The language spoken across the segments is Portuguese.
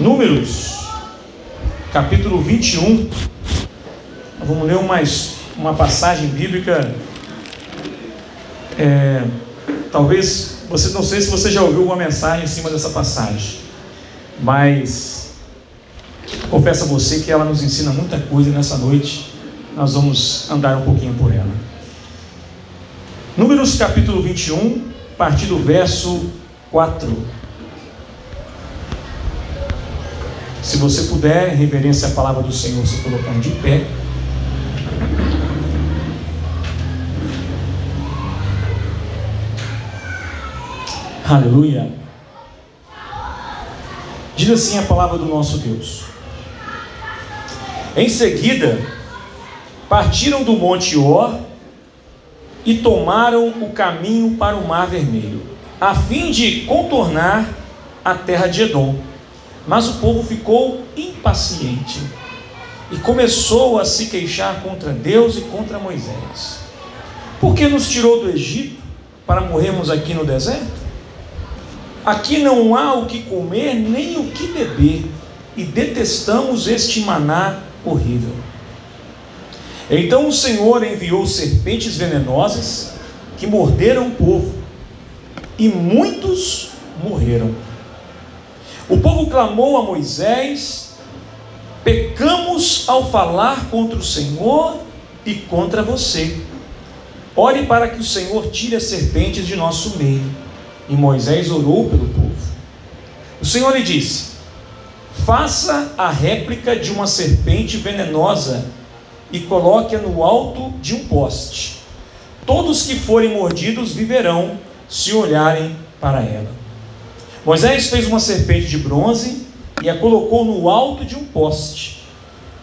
Números, capítulo 21. Vamos ler mais uma passagem bíblica. É, talvez você não sei se você já ouviu uma mensagem em cima dessa passagem, mas confesso a você que ela nos ensina muita coisa nessa noite nós vamos andar um pouquinho por ela. Números capítulo 21, a partir do verso 4. Se você puder, reverência à palavra do Senhor, se colocar de pé. Aleluia. Diz assim a palavra do nosso Deus. Em seguida, partiram do monte Or e tomaram o caminho para o Mar Vermelho, a fim de contornar a terra de Edom mas o povo ficou impaciente e começou a se queixar contra Deus e contra Moisés. Por que nos tirou do Egito para morrermos aqui no deserto? Aqui não há o que comer nem o que beber, e detestamos este maná horrível. Então o Senhor enviou serpentes venenosas que morderam o povo, e muitos morreram. O povo clamou a Moisés: pecamos ao falar contra o Senhor e contra você. Ore para que o Senhor tire as serpentes de nosso meio. E Moisés orou pelo povo. O Senhor lhe disse: Faça a réplica de uma serpente venenosa e coloque-a no alto de um poste. Todos que forem mordidos viverão se olharem para ela. Moisés fez uma serpente de bronze e a colocou no alto de um poste.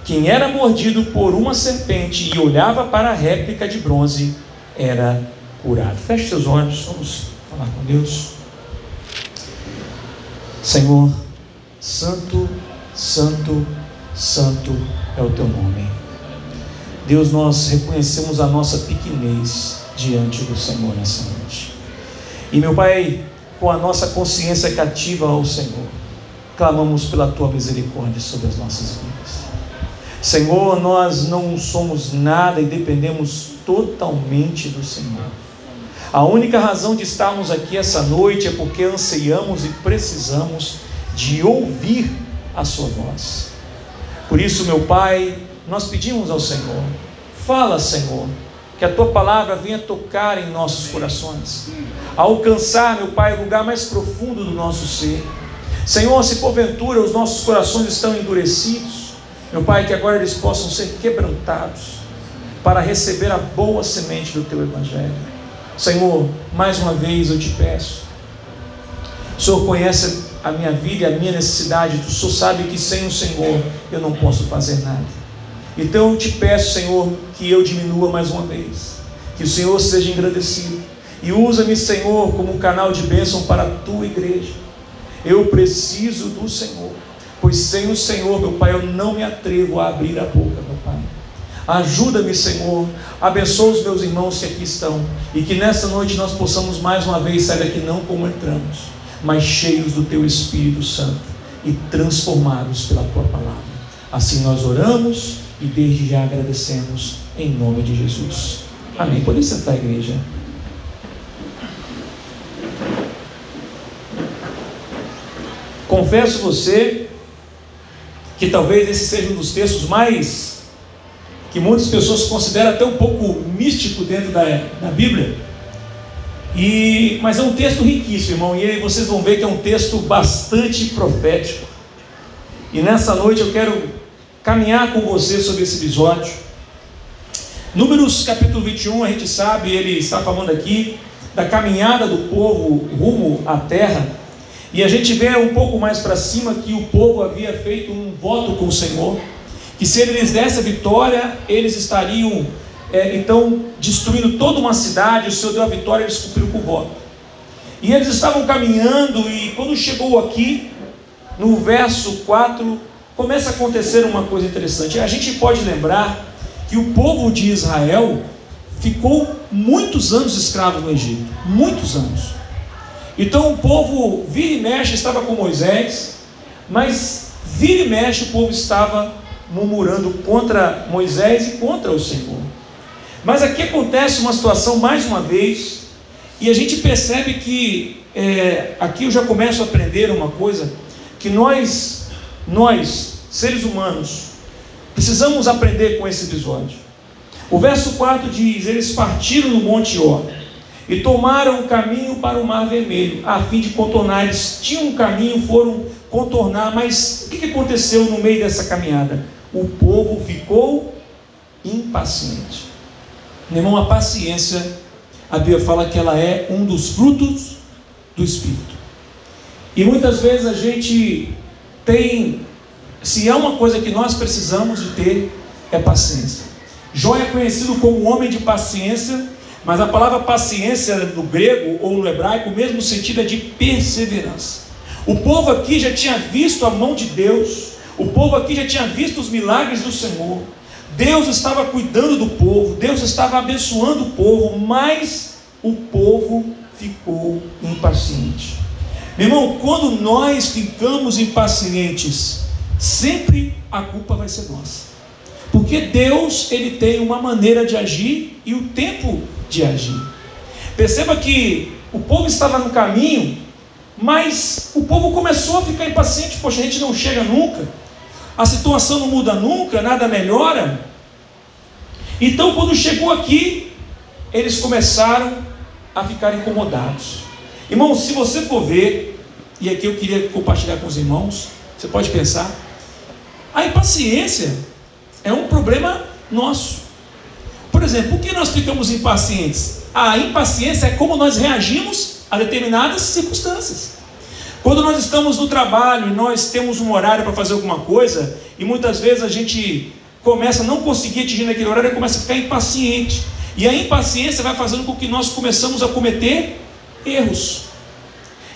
Quem era mordido por uma serpente e olhava para a réplica de bronze era curado. Feche seus olhos, vamos falar com Deus. Senhor, Santo, Santo, Santo é o teu nome. Deus, nós reconhecemos a nossa pequenez diante do Senhor nessa noite. E meu Pai, com a nossa consciência cativa ao Senhor, clamamos pela tua misericórdia sobre as nossas vidas. Senhor, nós não somos nada e dependemos totalmente do Senhor. A única razão de estarmos aqui essa noite é porque anseiamos e precisamos de ouvir a Sua voz. Por isso, meu Pai, nós pedimos ao Senhor: fala, Senhor, que a tua palavra venha tocar em nossos corações, alcançar, meu Pai, o lugar mais profundo do nosso ser. Senhor, se porventura os nossos corações estão endurecidos, meu Pai, que agora eles possam ser quebrantados para receber a boa semente do teu evangelho. Senhor, mais uma vez eu te peço. O Senhor conhece a minha vida e a minha necessidade. O Senhor sabe que sem o Senhor eu não posso fazer nada. Então eu te peço, Senhor, que eu diminua mais uma vez, que o Senhor seja engrandecido e usa-me, Senhor, como um canal de bênção para a tua igreja. Eu preciso do Senhor, pois sem o Senhor, meu Pai, eu não me atrevo a abrir a boca, meu Pai. Ajuda-me, Senhor, abençoa os meus irmãos que aqui estão e que nessa noite nós possamos mais uma vez sair daqui não como entramos, mas cheios do Teu Espírito Santo e transformados pela Tua palavra. Assim nós oramos e desde já agradecemos em nome de Jesus. Amém. Pode sentar, igreja. Confesso você que talvez esse seja um dos textos mais que muitas pessoas consideram até um pouco místico dentro da, da Bíblia. E, mas é um texto riquíssimo, irmão, e aí vocês vão ver que é um texto bastante profético. E nessa noite eu quero caminhar com você sobre esse episódio. Números capítulo 21, a gente sabe, ele está falando aqui da caminhada do povo rumo à terra. E a gente vê um pouco mais para cima que o povo havia feito um voto com o Senhor, que se eles dessem a vitória, eles estariam é, então destruindo toda uma cidade. O Senhor deu a vitória, eles cumpriram com o voto. E eles estavam caminhando, e quando chegou aqui, no verso 4, começa a acontecer uma coisa interessante. A gente pode lembrar que o povo de Israel ficou muitos anos escravo no Egito, muitos anos. Então o povo vira e mexe estava com Moisés, mas Vira e mexe, o povo estava murmurando contra Moisés e contra o Senhor. Mas aqui acontece uma situação, mais uma vez, e a gente percebe que, é, aqui eu já começo a aprender uma coisa, que nós, nós, seres humanos, precisamos aprender com esse episódio. O verso 4 diz: Eles partiram no Monte Ó e tomaram o caminho para o Mar Vermelho, a fim de contornar. Eles tinham um caminho, foram contornar, mas o que aconteceu no meio dessa caminhada? O povo ficou impaciente. Meu irmão, a paciência, a Bíblia fala que ela é um dos frutos do Espírito. E muitas vezes a gente tem, se há uma coisa que nós precisamos de ter, é paciência. Jó é conhecido como homem de paciência, mas a palavra paciência no grego ou no hebraico, o mesmo sentido é de perseverança. O povo aqui já tinha visto a mão de Deus, o povo aqui já tinha visto os milagres do Senhor. Deus estava cuidando do povo, Deus estava abençoando o povo, mas o povo ficou impaciente. Meu irmão, quando nós ficamos impacientes, sempre a culpa vai ser nossa. Porque Deus, ele tem uma maneira de agir e o tempo de agir. Perceba que o povo estava no caminho, mas o povo começou a ficar impaciente, poxa, a gente não chega nunca. A situação não muda nunca, nada melhora. Então, quando chegou aqui, eles começaram a ficar incomodados. Irmão, se você for ver, e aqui eu queria compartilhar com os irmãos, você pode pensar, a impaciência é um problema nosso. Por exemplo, por que nós ficamos impacientes? A impaciência é como nós reagimos a determinadas circunstâncias. Quando nós estamos no trabalho, nós temos um horário para fazer alguma coisa, e muitas vezes a gente começa a não conseguir atingir naquele horário e começa a ficar impaciente. E a impaciência vai fazendo com que nós começamos a cometer erros.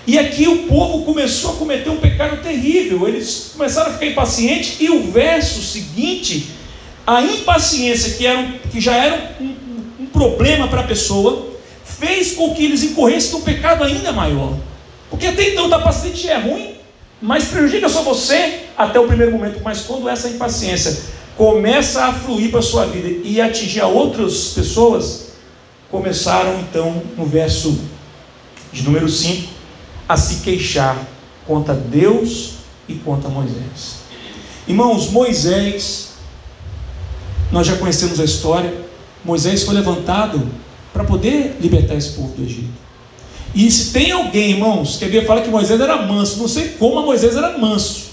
E aqui o povo começou a cometer um pecado terrível. Eles começaram a ficar impacientes, e o verso seguinte, a impaciência, que, era um, que já era um, um problema para a pessoa, fez com que eles incorressem num pecado ainda maior. Porque até então estar paciente é ruim, mas prejudica só você até o primeiro momento. Mas quando essa impaciência começa a fluir para a sua vida e atingir a outras pessoas, começaram então no verso de número 5 a se queixar contra Deus e contra Moisés. Irmãos, Moisés, nós já conhecemos a história, Moisés foi levantado para poder libertar esse povo do Egito. E se tem alguém, irmãos, que a Bíblia fala que Moisés era manso, não sei como Moisés era manso.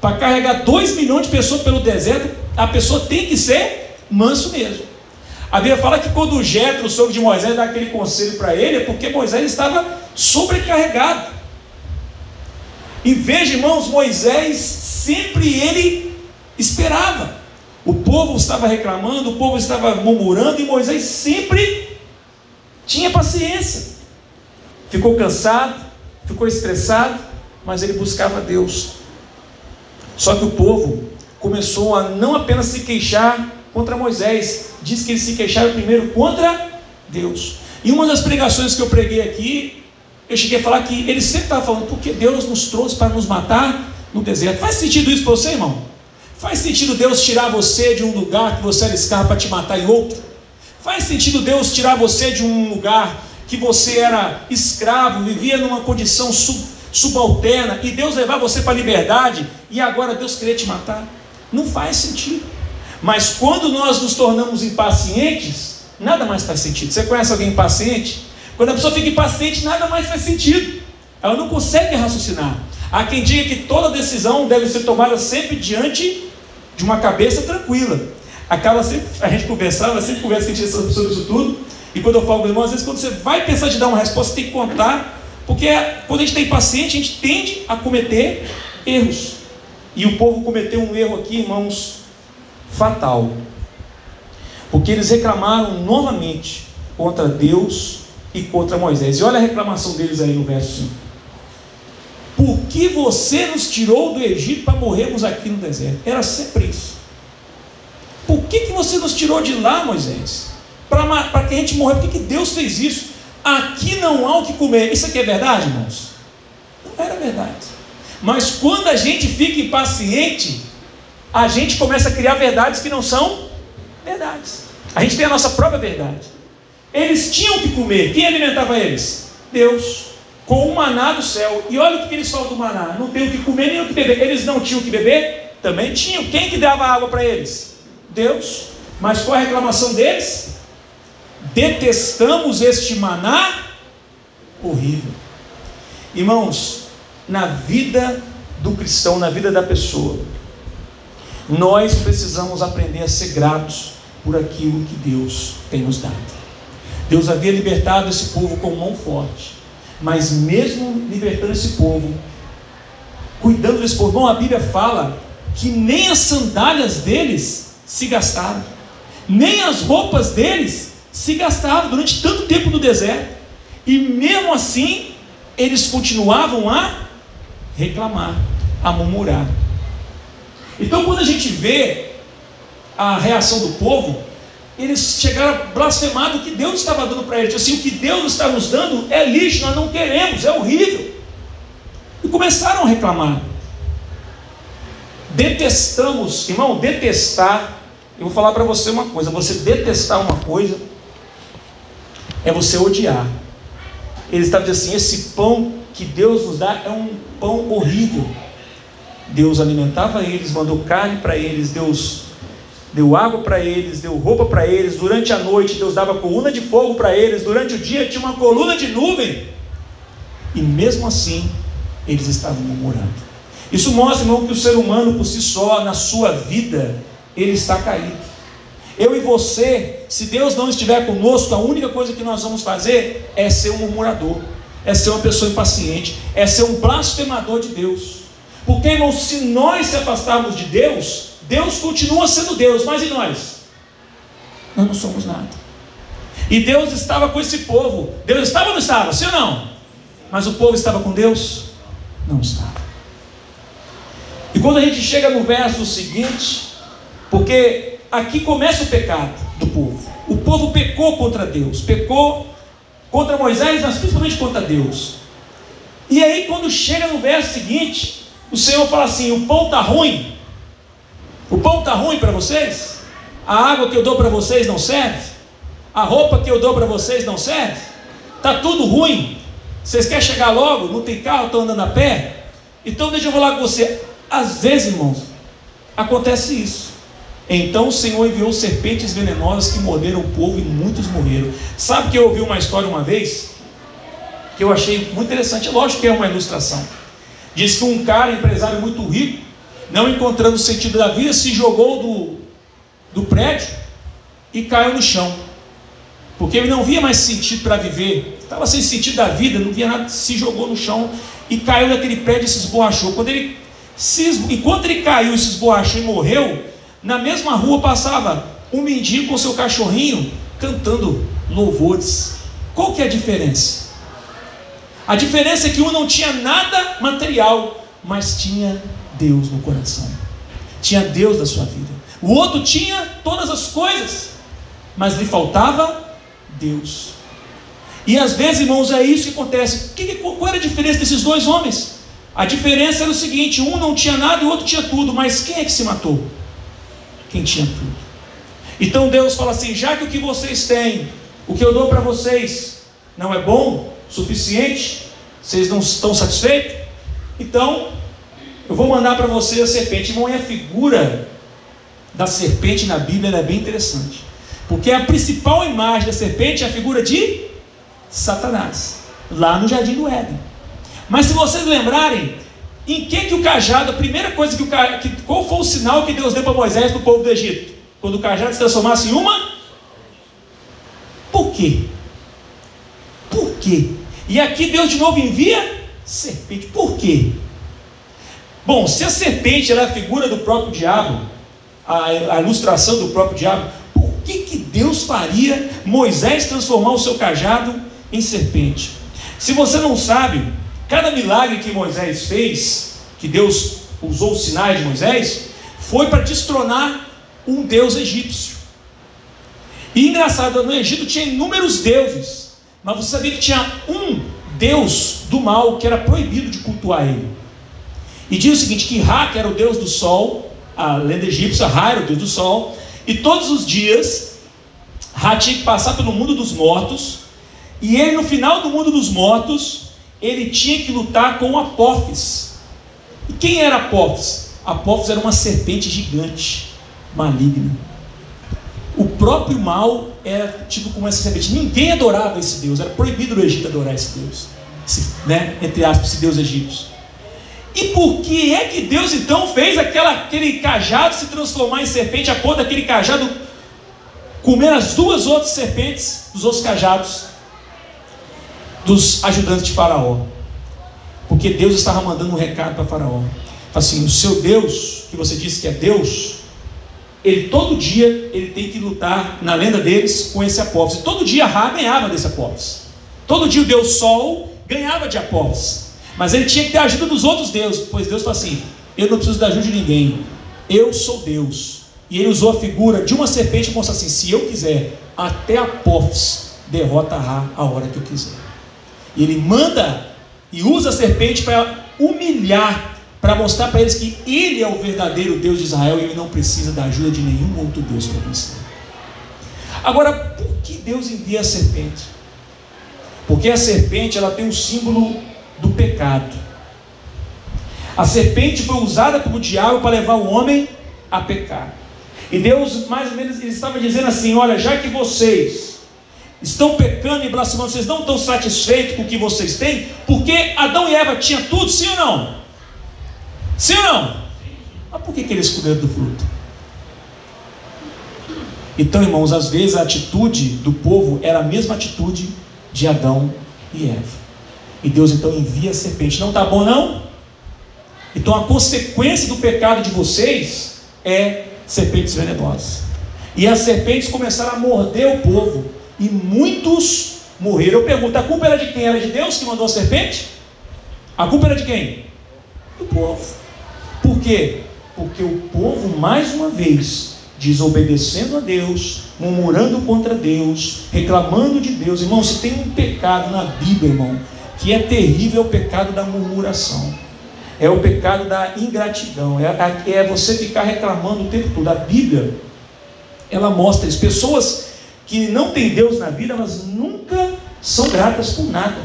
Para carregar dois milhões de pessoas pelo deserto, a pessoa tem que ser manso mesmo. A Bíblia fala que quando Jetro, o sogro de Moisés, dá aquele conselho para ele, é porque Moisés estava sobrecarregado. E veja, irmãos, Moisés sempre ele esperava. O povo estava reclamando, o povo estava murmurando, e Moisés sempre tinha paciência. Ficou cansado, ficou estressado, mas ele buscava Deus. Só que o povo começou a não apenas se queixar contra Moisés, diz que eles se queixaram primeiro contra Deus. E uma das pregações que eu preguei aqui, eu cheguei a falar que ele sempre estava falando, porque Deus nos trouxe para nos matar no deserto. Faz sentido isso para você, irmão? Faz sentido Deus tirar você de um lugar que você era escravo para te matar em outro? Faz sentido Deus tirar você de um lugar que você era escravo, vivia numa condição sub, subalterna, e Deus levar você para a liberdade, e agora Deus querer te matar? Não faz sentido. Mas quando nós nos tornamos impacientes, nada mais faz sentido. Você conhece alguém impaciente? Quando a pessoa fica impaciente, nada mais faz sentido. Ela não consegue raciocinar. Há quem diga que toda decisão deve ser tomada sempre diante de uma cabeça tranquila. Aquela sempre, a gente conversava, sempre conversa sobre isso tudo. E quando eu falo com o irmão, às vezes quando você vai pensar de dar uma resposta, você tem que contar, porque quando a gente tem paciente, a gente tende a cometer erros. E o povo cometeu um erro aqui, irmãos, fatal. Porque eles reclamaram novamente contra Deus e contra Moisés. E olha a reclamação deles aí no verso 5. Por que você nos tirou do Egito para morrermos aqui no deserto? Era sempre isso. Por que, que você nos tirou de lá, Moisés? Para que a gente morrer? Por que, que Deus fez isso? Aqui não há o que comer. Isso aqui é verdade, irmãos? Não era verdade. Mas quando a gente fica impaciente, a gente começa a criar verdades que não são verdades. A gente tem a nossa própria verdade. Eles tinham que comer. Quem alimentava eles? Deus. Com o maná do céu. E olha o que eles falam do maná: não tem o que comer nem o que beber. Eles não tinham o que beber? Também tinham. Quem que dava água para eles? Deus. Mas qual a reclamação deles? Detestamos este maná horrível. Irmãos, na vida do cristão, na vida da pessoa, nós precisamos aprender a ser gratos por aquilo que Deus tem nos dado. Deus havia libertado esse povo com mão forte, mas mesmo libertando esse povo, cuidando desse povo, a Bíblia fala que nem as sandálias deles se gastaram, nem as roupas deles se gastavam durante tanto tempo no deserto, e mesmo assim eles continuavam a reclamar, a murmurar. Então, quando a gente vê a reação do povo, eles chegaram a blasfemar do que Deus estava dando para eles. Assim, o que Deus está nos dando é lixo, nós não queremos, é horrível. E começaram a reclamar. Detestamos, irmão, detestar. Eu vou falar para você uma coisa: você detestar uma coisa é você odiar. Ele está dizendo assim: esse pão que Deus nos dá é um pão horrível. Deus alimentava eles, mandou carne para eles, Deus deu água para eles, deu roupa para eles. Durante a noite, Deus dava coluna de fogo para eles. Durante o dia, tinha uma coluna de nuvem. E mesmo assim, eles estavam murmurando. Isso mostra, irmão, que o ser humano por si só, na sua vida, ele está caído. Eu e você, se Deus não estiver conosco, a única coisa que nós vamos fazer é ser um murmurador, é ser uma pessoa impaciente, é ser um blasfemador de Deus. Porque, irmão, se nós se afastarmos de Deus, Deus continua sendo Deus, mas e nós? Nós não somos nada. E Deus estava com esse povo. Deus estava ou não estava? Sim ou não? Mas o povo estava com Deus? Não estava. E quando a gente chega no verso seguinte, porque aqui começa o pecado do povo. O povo pecou contra Deus, pecou contra Moisés, mas principalmente contra Deus. E aí, quando chega no verso seguinte, o Senhor fala assim: o pão está ruim. O pão está ruim para vocês? A água que eu dou para vocês não serve? A roupa que eu dou para vocês não serve? Está tudo ruim. Vocês querem chegar logo? Não tem carro, estão andando a pé? Então deixa eu falar com você. Às vezes, irmãos, acontece isso. Então o Senhor enviou serpentes venenosas que morderam o povo e muitos morreram. Sabe que eu ouvi uma história uma vez que eu achei muito interessante. Lógico que é uma ilustração. Diz que um cara, empresário muito rico, não encontrando sentido da vida, se jogou do, do prédio e caiu no chão. Porque ele não via mais sentido para viver, estava sem sentido da vida, não via nada, se jogou no chão e caiu naquele prédio e se esborrachou. Quando ele se, enquanto ele caiu e se esborrachou e morreu, na mesma rua passava um mendigo com seu cachorrinho cantando louvores. Qual que é a diferença? A diferença é que um não tinha nada material, mas tinha Deus no coração. Tinha Deus na sua vida. O outro tinha todas as coisas, mas lhe faltava Deus. E às vezes, irmãos, é isso que acontece. qual era a diferença desses dois homens? A diferença era o seguinte: um não tinha nada e o outro tinha tudo, mas quem é que se matou? quem tinha tudo. Então Deus fala assim: já que o que vocês têm, o que eu dou para vocês, não é bom, suficiente, vocês não estão satisfeitos, então eu vou mandar para vocês a serpente. Irmão, e a figura da serpente na Bíblia é bem interessante, porque a principal imagem da serpente é a figura de Satanás, lá no jardim do Éden. Mas se vocês lembrarem, em que que o cajado, a primeira coisa que o cajado, qual foi o sinal que Deus deu para Moisés para o povo do Egito? Quando o cajado se transformasse em uma? Por quê? Quê? E aqui Deus de novo envia serpente. Por quê? Bom, se a serpente é a figura do próprio diabo, a, a ilustração do próprio diabo, por que, que Deus faria Moisés transformar o seu cajado em serpente? Se você não sabe, Cada milagre que Moisés fez, que Deus usou os sinais de Moisés, foi para destronar um deus egípcio. E engraçado, no Egito tinha inúmeros deuses, mas você sabia que tinha um deus do mal que era proibido de cultuar ele. E diz o seguinte: que Ra, que era o deus do sol, a lenda egípcia, Ra era o deus do sol, e todos os dias Ra tinha que passar pelo mundo dos mortos, e ele, no final do mundo dos mortos, ele tinha que lutar com Apófis. E quem era Apófis? Apófis era uma serpente gigante, maligna. O próprio mal era tido como essa serpente. Ninguém adorava esse Deus, era proibido no Egito adorar esse Deus, esse, né, entre aspas, esse Deus egípcio. E por que é que Deus então fez aquela, aquele cajado se transformar em serpente, a ponto daquele cajado comer as duas outras serpentes dos outros cajados dos ajudantes de Faraó? Porque Deus estava mandando um recado para Faraó. Assim, o seu Deus, que você disse que é Deus, ele todo dia ele tem que lutar na lenda deles com esse Apófis. Todo dia Ra ganhava desse Apófis. Todo dia o Deus Sol ganhava de Apófis. Mas ele tinha que ter a ajuda dos outros deuses, pois Deus falou assim: eu não preciso da ajuda de ninguém. Eu sou Deus. E ele usou a figura de uma serpente e mostrou assim: se eu quiser, até Apófis derrota Ra a hora que eu quiser. E ele manda e usa a serpente para humilhar para mostrar para eles que Ele é o verdadeiro Deus de Israel e Ele não precisa da ajuda de nenhum outro Deus para vencer. Agora, por que Deus envia a serpente? Porque a serpente ela tem um símbolo do pecado. A serpente foi usada como diabo para levar o homem a pecar. E Deus, mais ou menos, ele estava dizendo assim: olha, já que vocês estão pecando e blasfemando, vocês não estão satisfeitos com o que vocês têm, porque Adão e Eva tinham tudo, sim ou não? Sim ou não? Mas por que, que eles comeram do fruto? Então, irmãos, às vezes a atitude do povo era a mesma atitude de Adão e Eva. E Deus então envia a serpente. Não está bom, não? Então a consequência do pecado de vocês é serpentes venenosas. E as serpentes começaram a morder o povo. E muitos morreram. Eu pergunto: a culpa era de quem? Era de Deus que mandou a serpente? A culpa era de quem? Do povo. Por quê? Porque o povo, mais uma vez, desobedecendo a Deus, murmurando contra Deus, reclamando de Deus. Irmão, se tem um pecado na Bíblia, irmão, que é terrível, é o pecado da murmuração. É o pecado da ingratidão. É, é você ficar reclamando o tempo todo. A Bíblia, ela mostra isso. Pessoas que não têm Deus na vida, elas nunca são gratas por nada.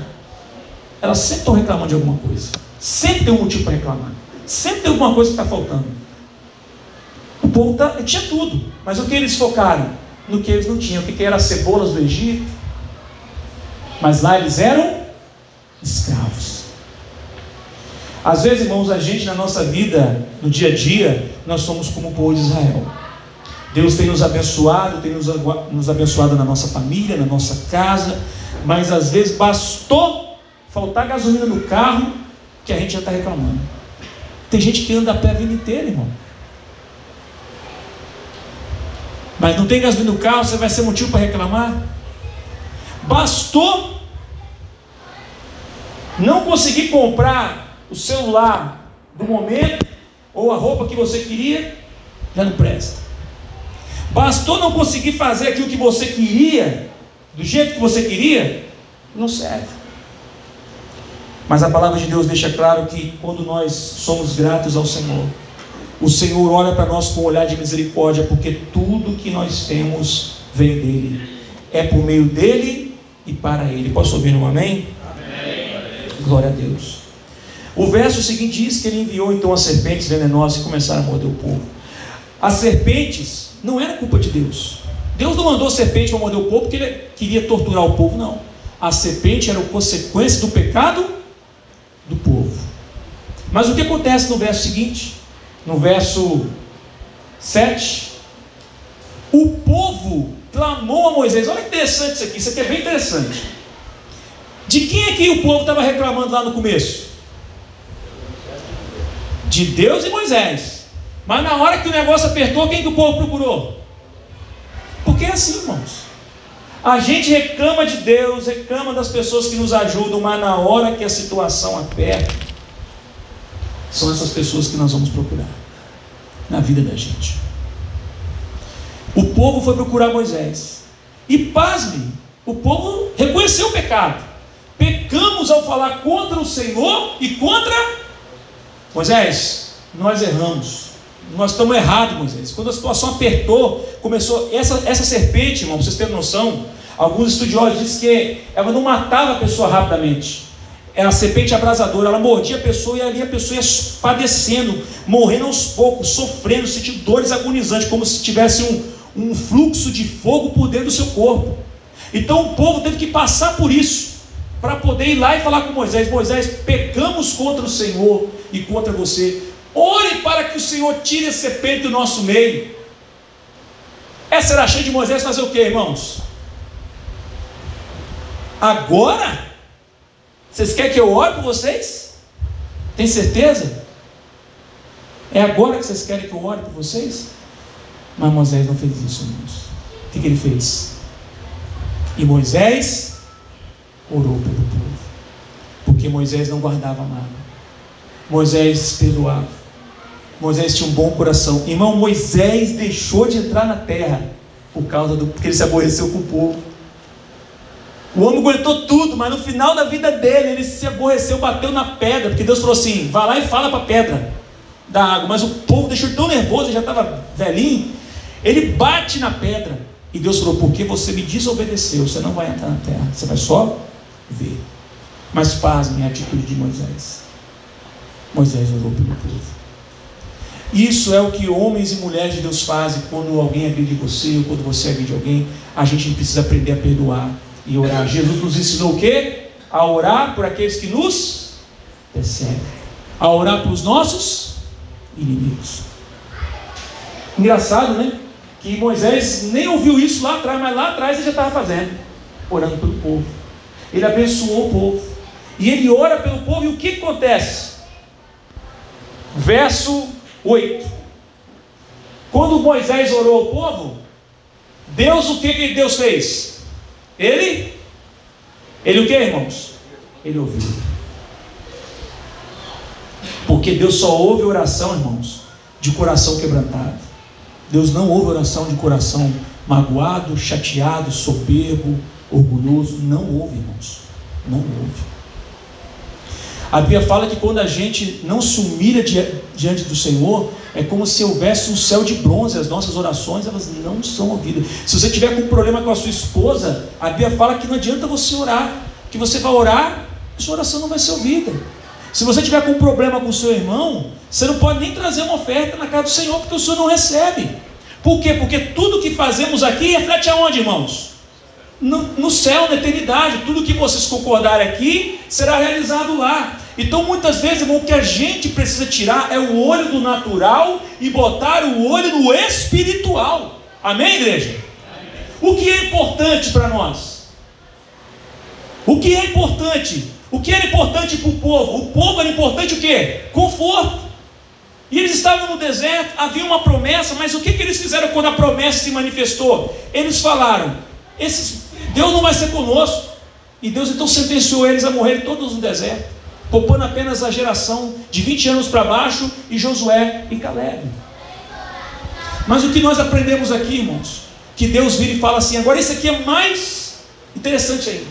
Elas sempre estão reclamando de alguma coisa. Sempre tem um motivo para reclamar. Sempre tem alguma coisa que está faltando. O povo tá, tinha tudo, mas o que eles focaram? No que eles não tinham. O que, que era as cebolas do Egito? Mas lá eles eram escravos. Às vezes, irmãos, a gente na nossa vida, no dia a dia, nós somos como o povo de Israel. Deus tem nos abençoado, tem nos, nos abençoado na nossa família, na nossa casa, mas às vezes bastou faltar gasolina no carro que a gente já está reclamando. Tem gente que anda a pé a vida inteira, irmão. Mas não tem gasolina no carro, você vai ser motivo para reclamar? Bastou não conseguir comprar o celular do momento ou a roupa que você queria, já não presta. Bastou não conseguir fazer aquilo que você queria, do jeito que você queria, não serve. Mas a palavra de Deus deixa claro que quando nós somos gratos ao Senhor, o Senhor olha para nós com um olhar de misericórdia, porque tudo que nós temos vem dele. É por meio dele e para ele. Posso ouvir um amém? amém? Glória a Deus. O verso seguinte diz que ele enviou então as serpentes venenosas e começaram a morder o povo. As serpentes não era culpa de Deus. Deus não mandou serpente para morder o povo porque ele queria torturar o povo, não. A serpente era a consequência do pecado do povo. Mas o que acontece no verso seguinte? No verso 7. O povo clamou a Moisés. Olha que interessante isso aqui, isso aqui é bem interessante. De quem é que o povo estava reclamando lá no começo? De Deus e Moisés. Mas na hora que o negócio apertou, quem que o povo procurou? Porque é assim, irmãos. A gente reclama de Deus, reclama das pessoas que nos ajudam, mas na hora que a situação aperta, são essas pessoas que nós vamos procurar na vida da gente. O povo foi procurar Moisés. E pasme, o povo reconheceu o pecado. Pecamos ao falar contra o Senhor e contra Moisés, nós erramos. Nós estamos errados, Moisés. Quando a situação apertou, começou. Essa, essa serpente, irmão, para vocês terem noção, alguns estudiosos dizem que ela não matava a pessoa rapidamente. Era a serpente abrasadora, ela mordia a pessoa e ali a pessoa ia padecendo, morrendo aos poucos, sofrendo, sentindo dores agonizantes, como se tivesse um, um fluxo de fogo por dentro do seu corpo. Então o povo teve que passar por isso, para poder ir lá e falar com Moisés: Moisés, pecamos contra o Senhor e contra você. Ore para que o Senhor tire a serpente do nosso meio. Essa era a cheia de Moisés fazer o que, irmãos? Agora? Vocês querem que eu ore por vocês? Tem certeza? É agora que vocês querem que eu ore por vocês? Mas Moisés não fez isso, irmãos. O que, que ele fez? E Moisés orou pelo povo. Porque Moisés não guardava nada. Moisés perdoava. Moisés tinha um bom coração. Irmão, Moisés deixou de entrar na terra por causa do porque ele se aborreceu com o povo. O homem aguentou tudo, mas no final da vida dele, ele se aborreceu, bateu na pedra, porque Deus falou assim: vai lá e fala para a pedra da água. Mas o povo deixou tão nervoso, ele já estava velhinho. Ele bate na pedra. E Deus falou: porque você me desobedeceu, você não vai entrar na terra, você vai só ver. Mas pasme a atitude de Moisés. Moisés orou pelo povo. Isso é o que homens e mulheres de Deus fazem quando alguém agride você ou quando você agride alguém. A gente precisa aprender a perdoar e orar. Jesus nos ensinou o quê? A orar por aqueles que nos perseguem, a orar pelos nossos inimigos. Engraçado, né? Que Moisés nem ouviu isso lá atrás, mas lá atrás ele já estava fazendo, orando pelo povo. Ele abençoou o povo. E ele ora pelo povo, e o que acontece? Verso 8. Quando Moisés orou ao povo, Deus o que, Deus fez? Ele, ele o que, irmãos? Ele ouviu. Porque Deus só ouve oração, irmãos, de coração quebrantado. Deus não ouve oração de coração magoado, chateado, soberbo, orgulhoso. Não ouve, irmãos. Não ouve. A Bíblia fala que quando a gente não se humilha diante do Senhor, é como se houvesse um céu de bronze, as nossas orações elas não são ouvidas. Se você tiver com problema com a sua esposa, a Bíblia fala que não adianta você orar, que você vai orar, a sua oração não vai ser ouvida. Se você tiver com problema com o seu irmão, você não pode nem trazer uma oferta na casa do Senhor, porque o Senhor não recebe. Por quê? Porque tudo que fazemos aqui reflete aonde, irmãos? No, no céu, na eternidade. Tudo que vocês concordarem aqui será realizado lá. Então, muitas vezes, irmão, o que a gente precisa tirar é o olho do natural e botar o olho no espiritual. Amém, igreja? O que é importante para nós? O que é importante? O que era importante para o povo? O povo era importante o quê? Conforto. E eles estavam no deserto, havia uma promessa, mas o que, que eles fizeram quando a promessa se manifestou? Eles falaram: Deus não vai ser conosco. E Deus então sentenciou eles a morrer todos no deserto poupando apenas a geração de 20 anos para baixo e Josué e Caleb. Mas o que nós aprendemos aqui, irmãos, que Deus vira e fala assim: agora isso aqui é mais interessante ainda.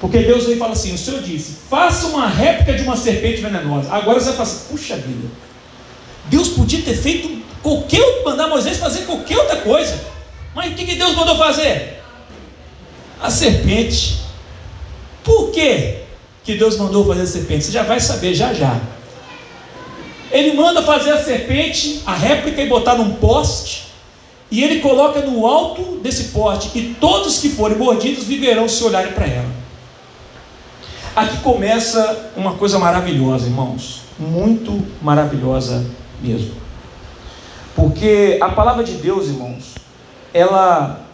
Porque Deus vem e fala assim: o Senhor disse, faça uma réplica de uma serpente venenosa. Agora você vai falar assim: puxa vida, Deus podia ter feito qualquer, mandar Moisés fazer qualquer outra coisa. Mas o que Deus mandou fazer? A serpente. Por quê? Que Deus mandou fazer a serpente? Você já vai saber já já. Ele manda fazer a serpente, a réplica, e botar num poste, e ele coloca no alto desse poste, e todos que forem mordidos viverão se olharem para ela. Aqui começa uma coisa maravilhosa, irmãos, muito maravilhosa mesmo. Porque a palavra de Deus, irmãos, ela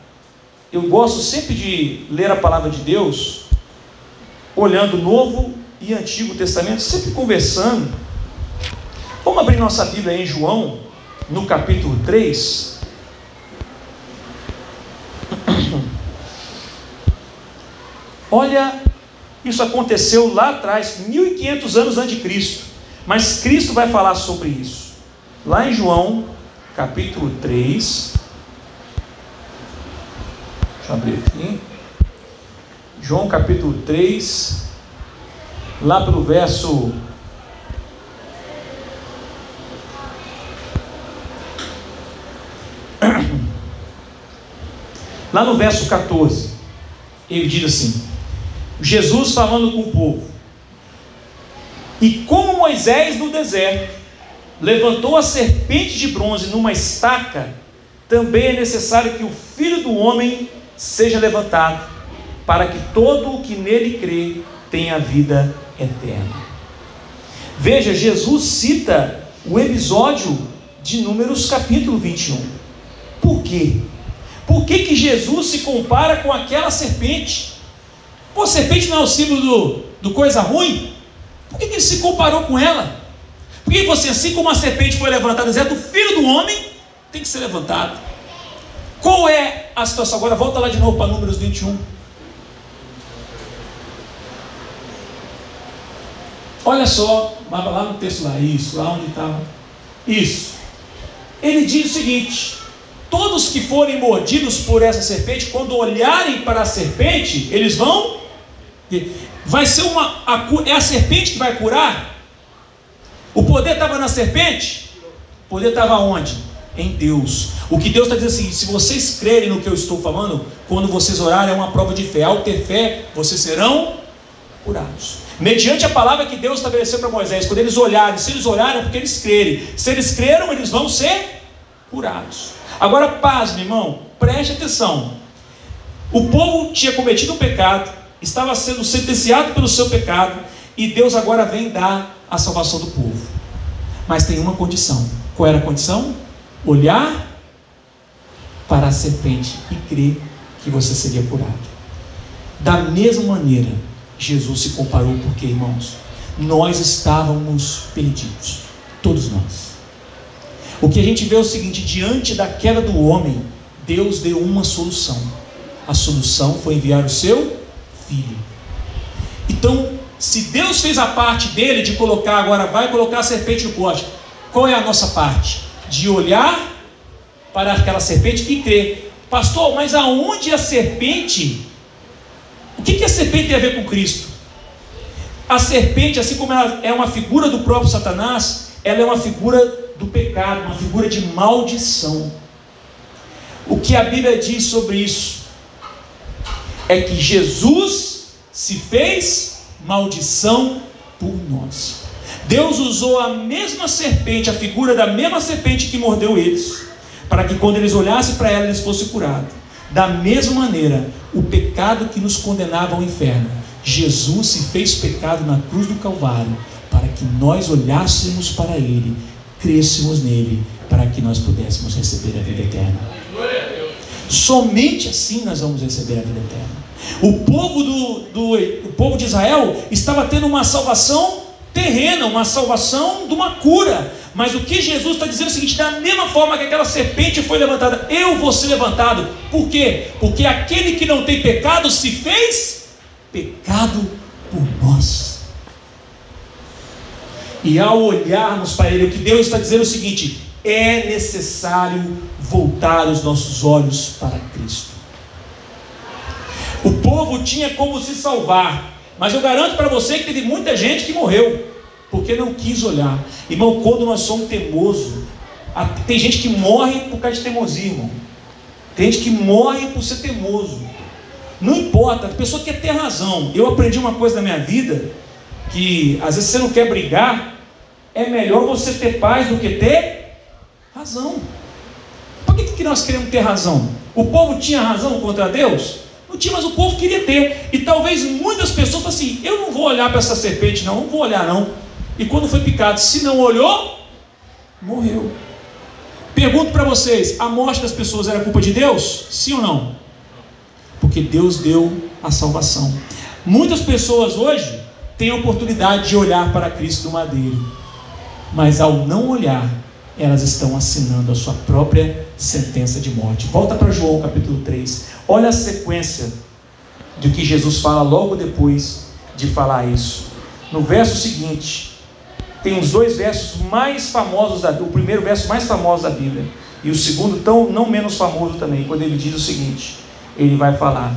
eu gosto sempre de ler a palavra de Deus olhando Novo e Antigo Testamento, sempre conversando. Vamos abrir nossa Bíblia em João, no capítulo 3. Olha, isso aconteceu lá atrás, 1500 anos antes de Cristo. Mas Cristo vai falar sobre isso. Lá em João, capítulo 3. Deixa eu abrir aqui. João capítulo 3, lá pelo verso. Lá no verso 14, ele diz assim: Jesus falando com o povo, e como Moisés no deserto levantou a serpente de bronze numa estaca, também é necessário que o filho do homem seja levantado para que todo o que nele crê tenha vida eterna. Veja, Jesus cita o episódio de Números capítulo 21. Por quê? Por que, que Jesus se compara com aquela serpente? Pô, serpente não é o símbolo do, do coisa ruim? Por que, que ele se comparou com ela? Porque você, assim como a serpente foi levantada, é do filho do homem, tem que ser levantado. Qual é a situação? Agora volta lá de novo para Números 21. Olha só, lá no texto lá, isso, lá onde estava. Isso. Ele diz o seguinte: todos que forem mordidos por essa serpente, quando olharem para a serpente, eles vão. Vai ser uma. A, é a serpente que vai curar? O poder estava na serpente? O poder estava onde? Em Deus. O que Deus está dizendo assim: se vocês crerem no que eu estou falando, quando vocês orarem, é uma prova de fé. Ao ter fé, vocês serão curados. Mediante a palavra que Deus estabeleceu para Moisés, quando eles olharem, se eles olharem, é porque eles crerem. Se eles creram, eles vão ser curados. Agora, paz, meu irmão, preste atenção. O povo tinha cometido um pecado, estava sendo sentenciado pelo seu pecado, e Deus agora vem dar a salvação do povo. Mas tem uma condição. Qual era a condição? Olhar para a serpente e crer que você seria curado. Da mesma maneira, Jesus se comparou, porque, irmãos, nós estávamos perdidos, todos nós. O que a gente vê é o seguinte: diante da queda do homem, Deus deu uma solução. A solução foi enviar o seu filho. Então, se Deus fez a parte dele de colocar, agora vai colocar a serpente no pote, qual é a nossa parte? De olhar para aquela serpente e crer. Pastor, mas aonde a serpente? O que, que a serpente tem a ver com Cristo? A serpente, assim como ela é uma figura do próprio Satanás, ela é uma figura do pecado, uma figura de maldição. O que a Bíblia diz sobre isso é que Jesus se fez maldição por nós. Deus usou a mesma serpente, a figura da mesma serpente que mordeu eles, para que quando eles olhassem para ela, eles fossem curados. Da mesma maneira, o pecado que nos condenava ao inferno, Jesus se fez pecado na cruz do Calvário, para que nós olhássemos para Ele, crêssemos nele, para que nós pudéssemos receber a vida eterna. Somente assim nós vamos receber a vida eterna. O povo, do, do, o povo de Israel estava tendo uma salvação terrena, uma salvação de uma cura. Mas o que Jesus está dizendo é o seguinte: da mesma forma que aquela serpente foi levantada, eu vou ser levantado. Por quê? Porque aquele que não tem pecado se fez pecado por nós. E ao olharmos para Ele, o que Deus está dizendo é o seguinte: é necessário voltar os nossos olhos para Cristo. O povo tinha como se salvar, mas eu garanto para você que teve muita gente que morreu, porque não quis olhar. Irmão, quando nós somos teimosos, tem gente que morre por causa de teimosia, irmão. Tem gente que morre por ser teimoso. Não importa, a pessoa quer ter razão. Eu aprendi uma coisa na minha vida, que às vezes você não quer brigar, é melhor você ter paz do que ter razão. Por que, que nós queremos ter razão? O povo tinha razão contra Deus? Não tinha, mas o povo queria ter. E talvez muitas pessoas assim: eu não vou olhar para essa serpente, não, não vou olhar, não. E quando foi picado, se não olhou, morreu. Pergunto para vocês: a morte das pessoas era culpa de Deus? Sim ou não? Porque Deus deu a salvação. Muitas pessoas hoje têm a oportunidade de olhar para Cristo do madeiro, mas ao não olhar, elas estão assinando a sua própria sentença de morte. Volta para João capítulo 3. Olha a sequência do que Jesus fala logo depois de falar isso. No verso seguinte, tem os dois versos mais famosos da o primeiro verso mais famoso da Bíblia e o segundo tão não menos famoso também, quando ele diz o seguinte, ele vai falar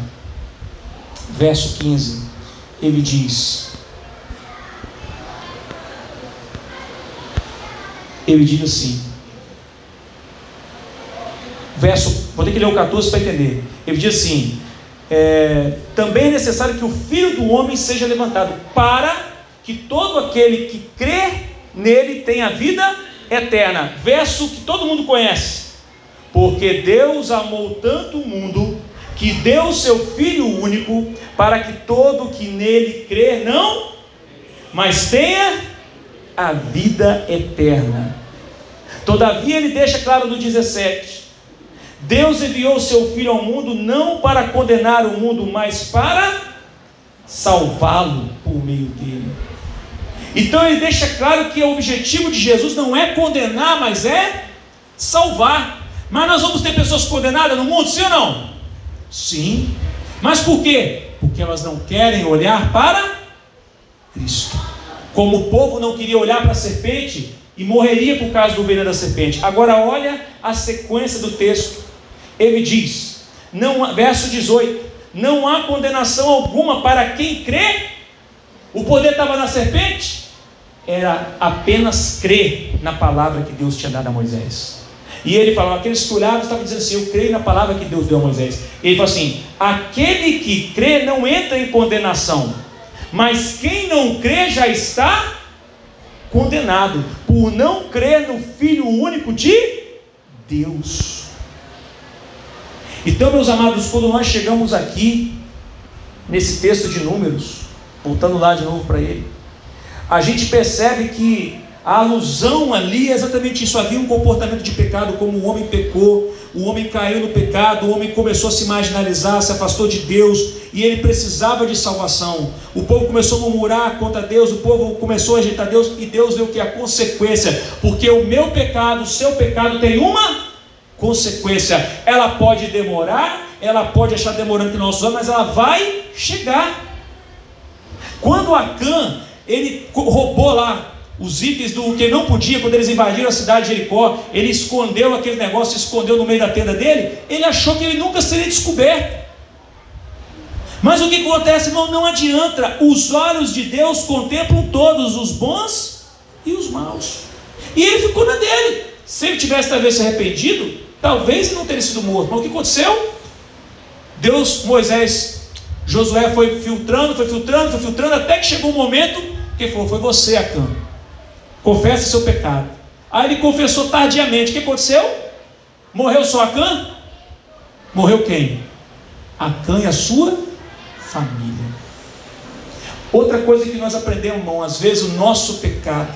verso 15. Ele diz: Ele diz assim: verso, vou ter que ler o 14 para entender. Ele diz assim: é, também é necessário que o filho do homem seja levantado, para que todo aquele que crê nele tenha vida eterna. Verso que todo mundo conhece. Porque Deus amou tanto o mundo que deu seu Filho único para que todo que nele crer não, mas tenha a vida eterna. Todavia ele deixa claro no 17: Deus enviou o seu Filho ao mundo não para condenar o mundo, mas para salvá-lo por meio dele. Então ele deixa claro que o objetivo de Jesus não é condenar, mas é salvar. Mas nós vamos ter pessoas condenadas no mundo, sim ou não? Sim. Mas por quê? Porque elas não querem olhar para Cristo. Como o povo não queria olhar para a serpente e morreria por causa do veneno da serpente. Agora olha a sequência do texto. Ele diz, não, verso 18: Não há condenação alguma para quem crê. O poder estava na serpente? Era apenas crer na palavra que Deus tinha dado a Moisés. E ele falou: aqueles que olhavam estavam dizendo assim: Eu creio na palavra que Deus deu a Moisés. Ele falou assim: Aquele que crê não entra em condenação, mas quem não crê já está condenado, por não crer no Filho único de Deus. Então, meus amados, quando nós chegamos aqui, nesse texto de Números, voltando lá de novo para ele, a gente percebe que a alusão ali é exatamente isso. Havia um comportamento de pecado, como o homem pecou, o homem caiu no pecado, o homem começou a se marginalizar, se afastou de Deus e ele precisava de salvação. O povo começou a murmurar contra Deus, o povo começou a ajeitar Deus e Deus deu que a consequência, porque o meu pecado, o seu pecado tem uma consequência. Ela pode demorar, ela pode achar demorando que nossos olhos, mas ela vai chegar. Quando Acã ele roubou lá os itens do que não podia, quando eles invadiram a cidade de Jericó, ele escondeu aquele negócio, escondeu no meio da tenda dele, ele achou que ele nunca seria descoberto. Mas o que acontece, irmão? Não adianta, os olhos de Deus contemplam todos, os bons e os maus. E ele ficou na dele. Se ele tivesse talvez se arrependido, talvez ele não teria sido morto. Mas o que aconteceu? Deus, Moisés, Josué foi filtrando, foi filtrando, foi filtrando, até que chegou um momento que falou: Foi você, Acã Confesse seu pecado. Aí ele confessou tardiamente. O que aconteceu? Morreu só Acã? Morreu quem? Acã e a sua família. Outra coisa que nós aprendemos, irmão, às vezes o nosso pecado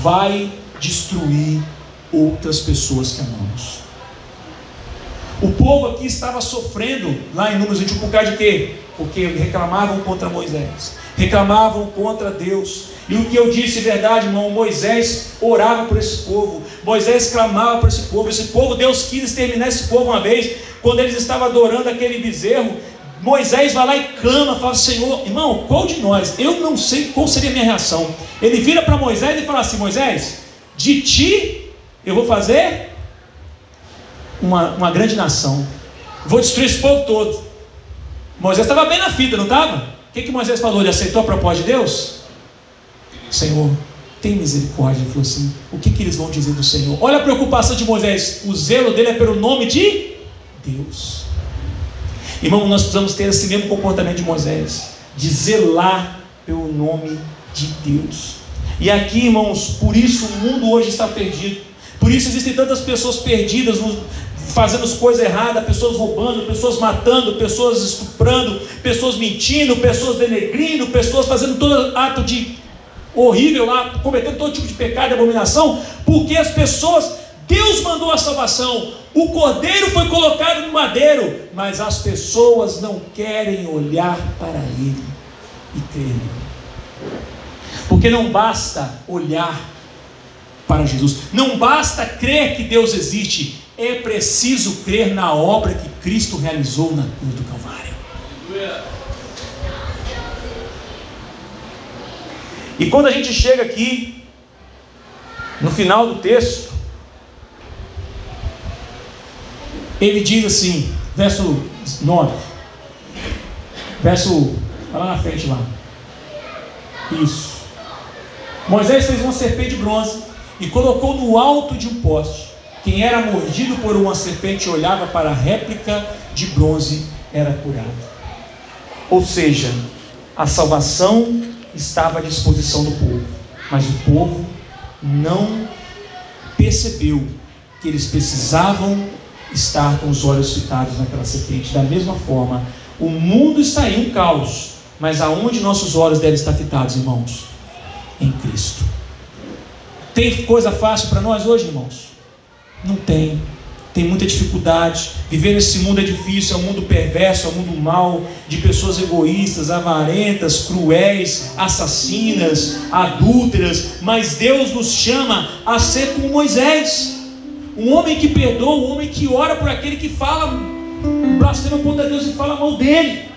vai destruir outras pessoas que amamos. O povo aqui estava sofrendo lá em Números 21 por causa de quê? Porque reclamavam contra Moisés, reclamavam contra Deus, e o que eu disse é verdade, irmão, Moisés orava por esse povo, Moisés clamava por esse povo, esse povo, Deus quis exterminar esse povo uma vez, quando eles estavam adorando aquele bezerro, Moisés vai lá e clama, fala, Senhor, irmão, qual de nós? Eu não sei qual seria a minha reação. Ele vira para Moisés e fala assim: Moisés, de ti eu vou fazer uma, uma grande nação, vou destruir esse povo todo. Moisés estava bem na fita, não estava? O que, que Moisés falou? Ele aceitou a proposta de Deus? Senhor, tem misericórdia. Ele falou assim: o que, que eles vão dizer do Senhor? Olha a preocupação de Moisés. O zelo dele é pelo nome de Deus. Irmão, nós precisamos ter esse mesmo comportamento de Moisés, de zelar pelo nome de Deus. E aqui, irmãos, por isso o mundo hoje está perdido. Por isso existem tantas pessoas perdidas, fazendo as coisas erradas, pessoas roubando, pessoas matando, pessoas estuprando, pessoas mentindo, pessoas denegrindo, pessoas fazendo todo ato de horrível lá, cometendo todo tipo de pecado e abominação, porque as pessoas, Deus mandou a salvação, o cordeiro foi colocado no madeiro, mas as pessoas não querem olhar para ele e crer. Porque não basta olhar para Jesus, não basta crer que Deus existe, é preciso crer na obra que Cristo realizou na cruz do Calvário. E quando a gente chega aqui, no final do texto, ele diz assim, verso 9, verso, vai lá na frente lá, isso. Moisés fez uma serpente de bronze e colocou no alto de um poste Quem era mordido por uma serpente olhava para a réplica de bronze era curado. Ou seja, a salvação estava à disposição do povo, mas o povo não percebeu que eles precisavam estar com os olhos fitados naquela serpente. Da mesma forma, o mundo está em um caos, mas aonde nossos olhos devem estar fitados, irmãos? Em Cristo. Tem coisa fácil para nós hoje, irmãos? Não tem tem muita dificuldade. Viver nesse mundo é difícil, é um mundo perverso, é um mundo mau, de pessoas egoístas, avarentas, cruéis, assassinas, adúlteras. Mas Deus nos chama a ser como Moisés, um homem que perdoa, um homem que ora por aquele que fala, blasfema contra Deus e fala mal dele.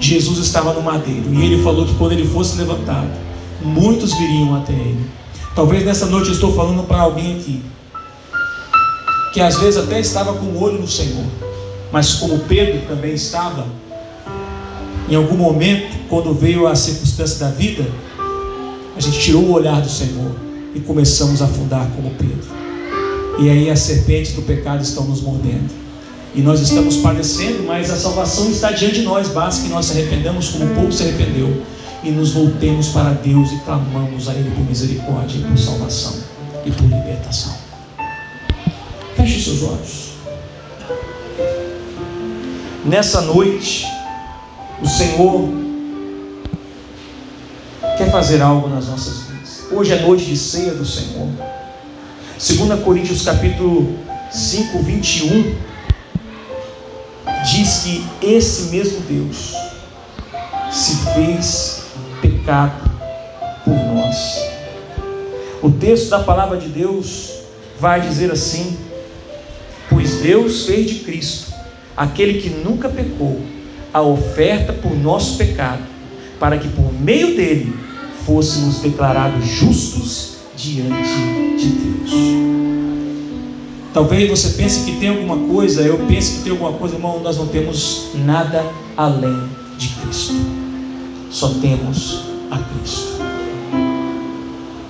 Jesus estava no madeiro e ele falou que quando ele fosse levantado, muitos viriam até ele Talvez nessa noite eu estou falando para alguém aqui que às vezes até estava com o olho no Senhor, mas como Pedro também estava, em algum momento, quando veio a circunstância da vida, a gente tirou o olhar do Senhor e começamos a afundar como Pedro. E aí as serpentes do pecado estão nos mordendo. E nós estamos padecendo, mas a salvação está diante de nós. Basta que nós se arrependamos como o povo se arrependeu e nos voltemos para Deus e clamamos a Ele por misericórdia e por salvação e por libertação. Feche seus olhos. Nessa noite, o Senhor quer fazer algo nas nossas vidas. Hoje é noite de ceia do Senhor. 2 Coríntios capítulo 5, 21 diz que esse mesmo Deus se fez pecado por nós. O texto da palavra de Deus vai dizer assim: Pois Deus fez de Cristo, aquele que nunca pecou, a oferta por nosso pecado, para que por meio dele fôssemos declarados justos diante de Deus. Talvez você pense que tem alguma coisa, eu penso que tem alguma coisa, irmão, nós não temos nada além de Cristo. Só temos a Cristo.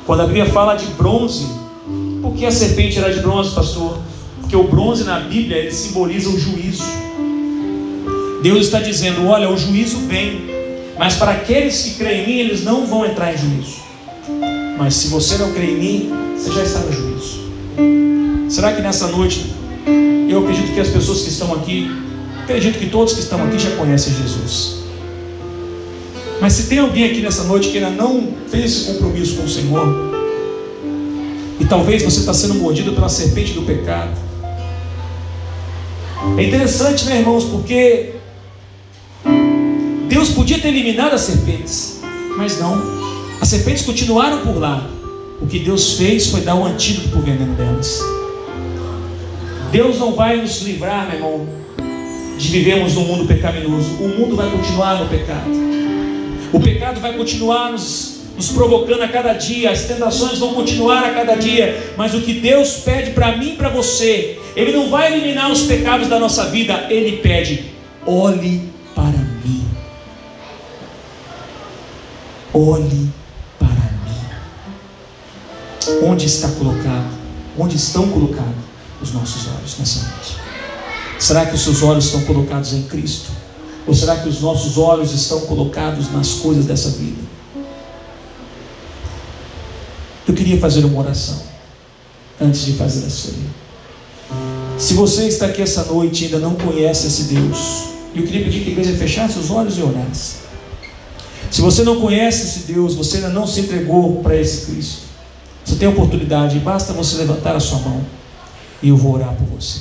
Quando a Bíblia fala de bronze, por que a serpente era de bronze, pastor? Porque o bronze na Bíblia ele simboliza o juízo. Deus está dizendo: olha, o juízo vem, mas para aqueles que creem em mim, eles não vão entrar em juízo. Mas se você não crê em mim, você já está no juízo. Será que nessa noite, eu acredito que as pessoas que estão aqui, acredito que todos que estão aqui já conhecem Jesus. Mas se tem alguém aqui nessa noite que ainda não fez esse compromisso com o Senhor, e talvez você está sendo mordido pela serpente do pecado, é interessante, né, irmãos, porque Deus podia ter eliminado as serpentes, mas não. As serpentes continuaram por lá. O que Deus fez foi dar um antídoto para o veneno delas. Deus não vai nos livrar, meu irmão, de vivermos num mundo pecaminoso. O mundo vai continuar no pecado. O pecado vai continuar nos, nos provocando a cada dia, as tentações vão continuar a cada dia, mas o que Deus pede para mim e para você, Ele não vai eliminar os pecados da nossa vida, Ele pede: olhe para mim. Olhe para mim. Onde está colocado? Onde estão colocados os nossos olhos nessa noite? Será que os seus olhos estão colocados em Cristo? Ou será que os nossos olhos estão colocados nas coisas dessa vida? Eu queria fazer uma oração antes de fazer a ceia. Se você está aqui essa noite e ainda não conhece esse Deus, eu queria pedir que a igreja fechasse os olhos e orasse. Se você não conhece esse Deus, você ainda não se entregou para esse Cristo, você tem a oportunidade, basta você levantar a sua mão e eu vou orar por você.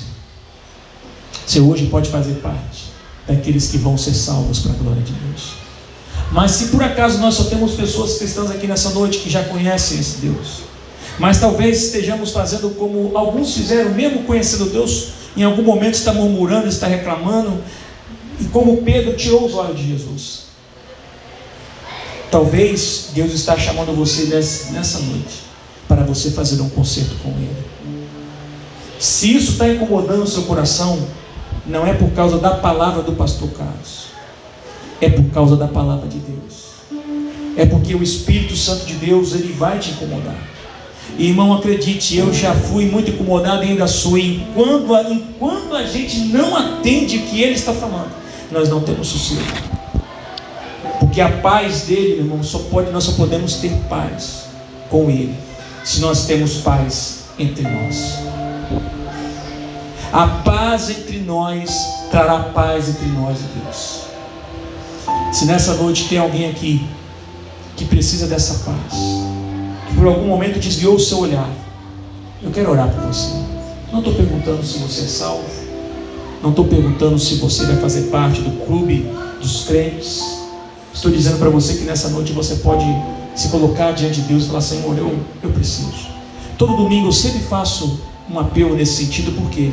Você hoje pode fazer parte daqueles que vão ser salvos para a glória de Deus. Mas se por acaso nós só temos pessoas cristãs aqui nessa noite que já conhecem esse Deus, mas talvez estejamos fazendo como alguns fizeram, mesmo conhecendo Deus, em algum momento está murmurando, está reclamando, e como Pedro tirou os olhos de Jesus. Talvez Deus está chamando você nessa noite para você fazer um concerto com Ele. Se isso está incomodando o seu coração, não é por causa da palavra do pastor Carlos, é por causa da palavra de Deus. É porque o Espírito Santo de Deus ele vai te incomodar. Irmão, acredite, eu já fui muito incomodado e ainda sou. Enquanto a, enquanto a gente não atende o que ele está falando, nós não temos sossego. Porque a paz dele, irmão, só pode, nós só podemos ter paz com ele se nós temos paz entre nós. A paz entre nós trará paz entre nós e Deus. Se nessa noite tem alguém aqui que precisa dessa paz, que por algum momento desviou o seu olhar, eu quero orar por você. Não estou perguntando se você é salvo, não estou perguntando se você vai fazer parte do clube dos crentes. Estou dizendo para você que nessa noite você pode se colocar diante de Deus e falar: Senhor, eu, eu preciso. Todo domingo eu sempre faço um apelo nesse sentido, por quê?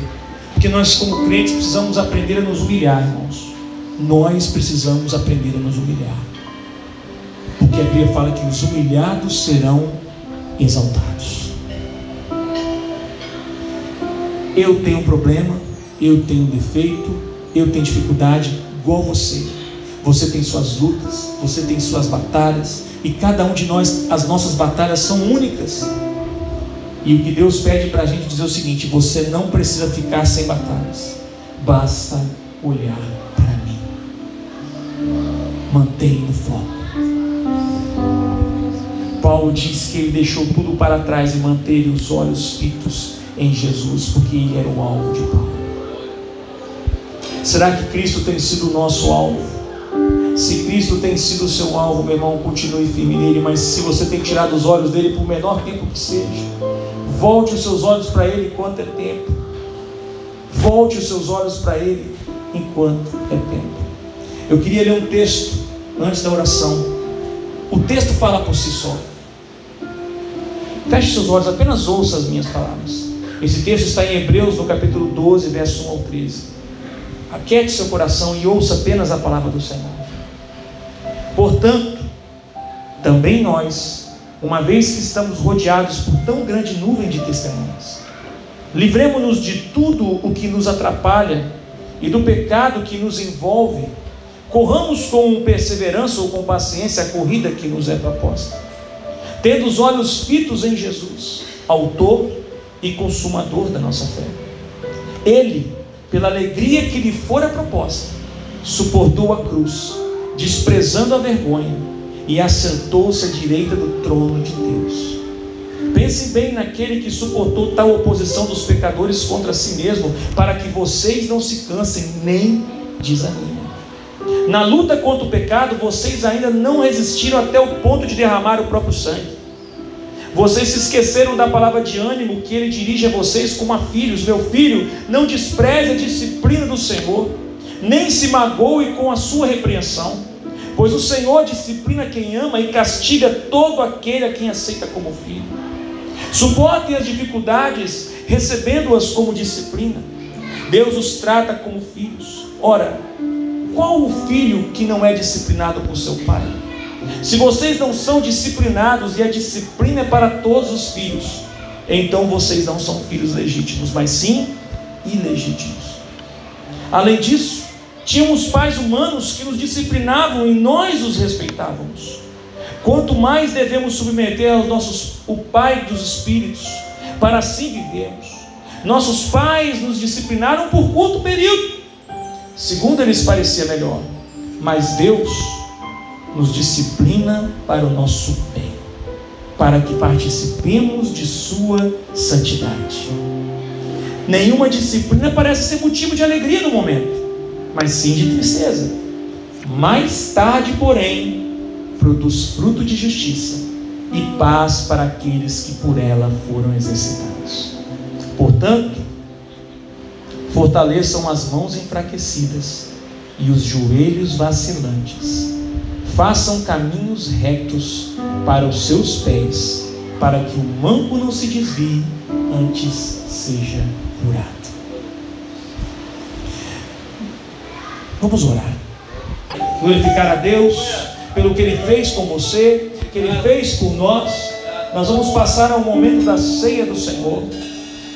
Porque nós, como crentes, precisamos aprender a nos humilhar, irmãos. Nós precisamos aprender a nos humilhar. Porque a Bíblia fala que os humilhados serão exaltados. Eu tenho um problema, eu tenho um defeito, eu tenho dificuldade, igual você. Você tem suas lutas, você tem suas batalhas, e cada um de nós, as nossas batalhas são únicas. E o que Deus pede para a gente dizer é o seguinte: você não precisa ficar sem batalhas, basta olhar para mim. Mantenha o foco. Paulo diz que ele deixou tudo para trás e manteve os olhos fitos em Jesus, porque ele era o alvo de Paulo. Será que Cristo tem sido o nosso alvo? Se Cristo tem sido o seu alvo, meu irmão, continue firme nele, mas se você tem tirado os olhos dele por menor tempo que seja, volte os seus olhos para ele enquanto é tempo. Volte os seus olhos para ele enquanto é tempo. Eu queria ler um texto antes da oração. O texto fala por si só. Feche seus olhos, apenas ouça as minhas palavras. Esse texto está em Hebreus, no capítulo 12, verso 1 ao 13. Aquete seu coração e ouça apenas a palavra do Senhor. Portanto, também nós, uma vez que estamos rodeados por tão grande nuvem de testemunhas, livremos-nos de tudo o que nos atrapalha e do pecado que nos envolve. Corramos com perseverança ou com paciência a corrida que nos é proposta, tendo os olhos fitos em Jesus, Autor e Consumador da nossa fé. Ele, pela alegria que lhe fora proposta, suportou a cruz desprezando a vergonha, e assentou-se à direita do trono de Deus. Pense bem naquele que suportou tal oposição dos pecadores contra si mesmo, para que vocês não se cansem nem desanimem. Na luta contra o pecado, vocês ainda não resistiram até o ponto de derramar o próprio sangue. Vocês se esqueceram da palavra de ânimo que ele dirige a vocês como a filhos. Meu filho, não despreze a disciplina do Senhor, nem se magoe com a sua repreensão Pois o Senhor disciplina quem ama e castiga todo aquele a quem aceita como filho. Suportem as dificuldades, recebendo-as como disciplina. Deus os trata como filhos. Ora, qual o filho que não é disciplinado por seu pai? Se vocês não são disciplinados e a disciplina é para todos os filhos, então vocês não são filhos legítimos, mas sim ilegítimos. Além disso, Tínhamos pais humanos que nos disciplinavam e nós os respeitávamos. Quanto mais devemos submeter aos nossos o Pai dos Espíritos, para assim vivermos. Nossos pais nos disciplinaram por curto período, segundo lhes parecia melhor, mas Deus nos disciplina para o nosso bem, para que participemos de Sua santidade. Nenhuma disciplina parece ser motivo de alegria no momento mas sim de tristeza. Mais tarde, porém, produz fruto de justiça e paz para aqueles que por ela foram exercitados. Portanto, fortaleçam as mãos enfraquecidas e os joelhos vacilantes. Façam caminhos retos para os seus pés, para que o manco não se desvie, antes seja curado. Vamos orar. Glorificar a Deus pelo que Ele fez com você, que Ele fez por nós. Nós vamos passar ao momento da ceia do Senhor.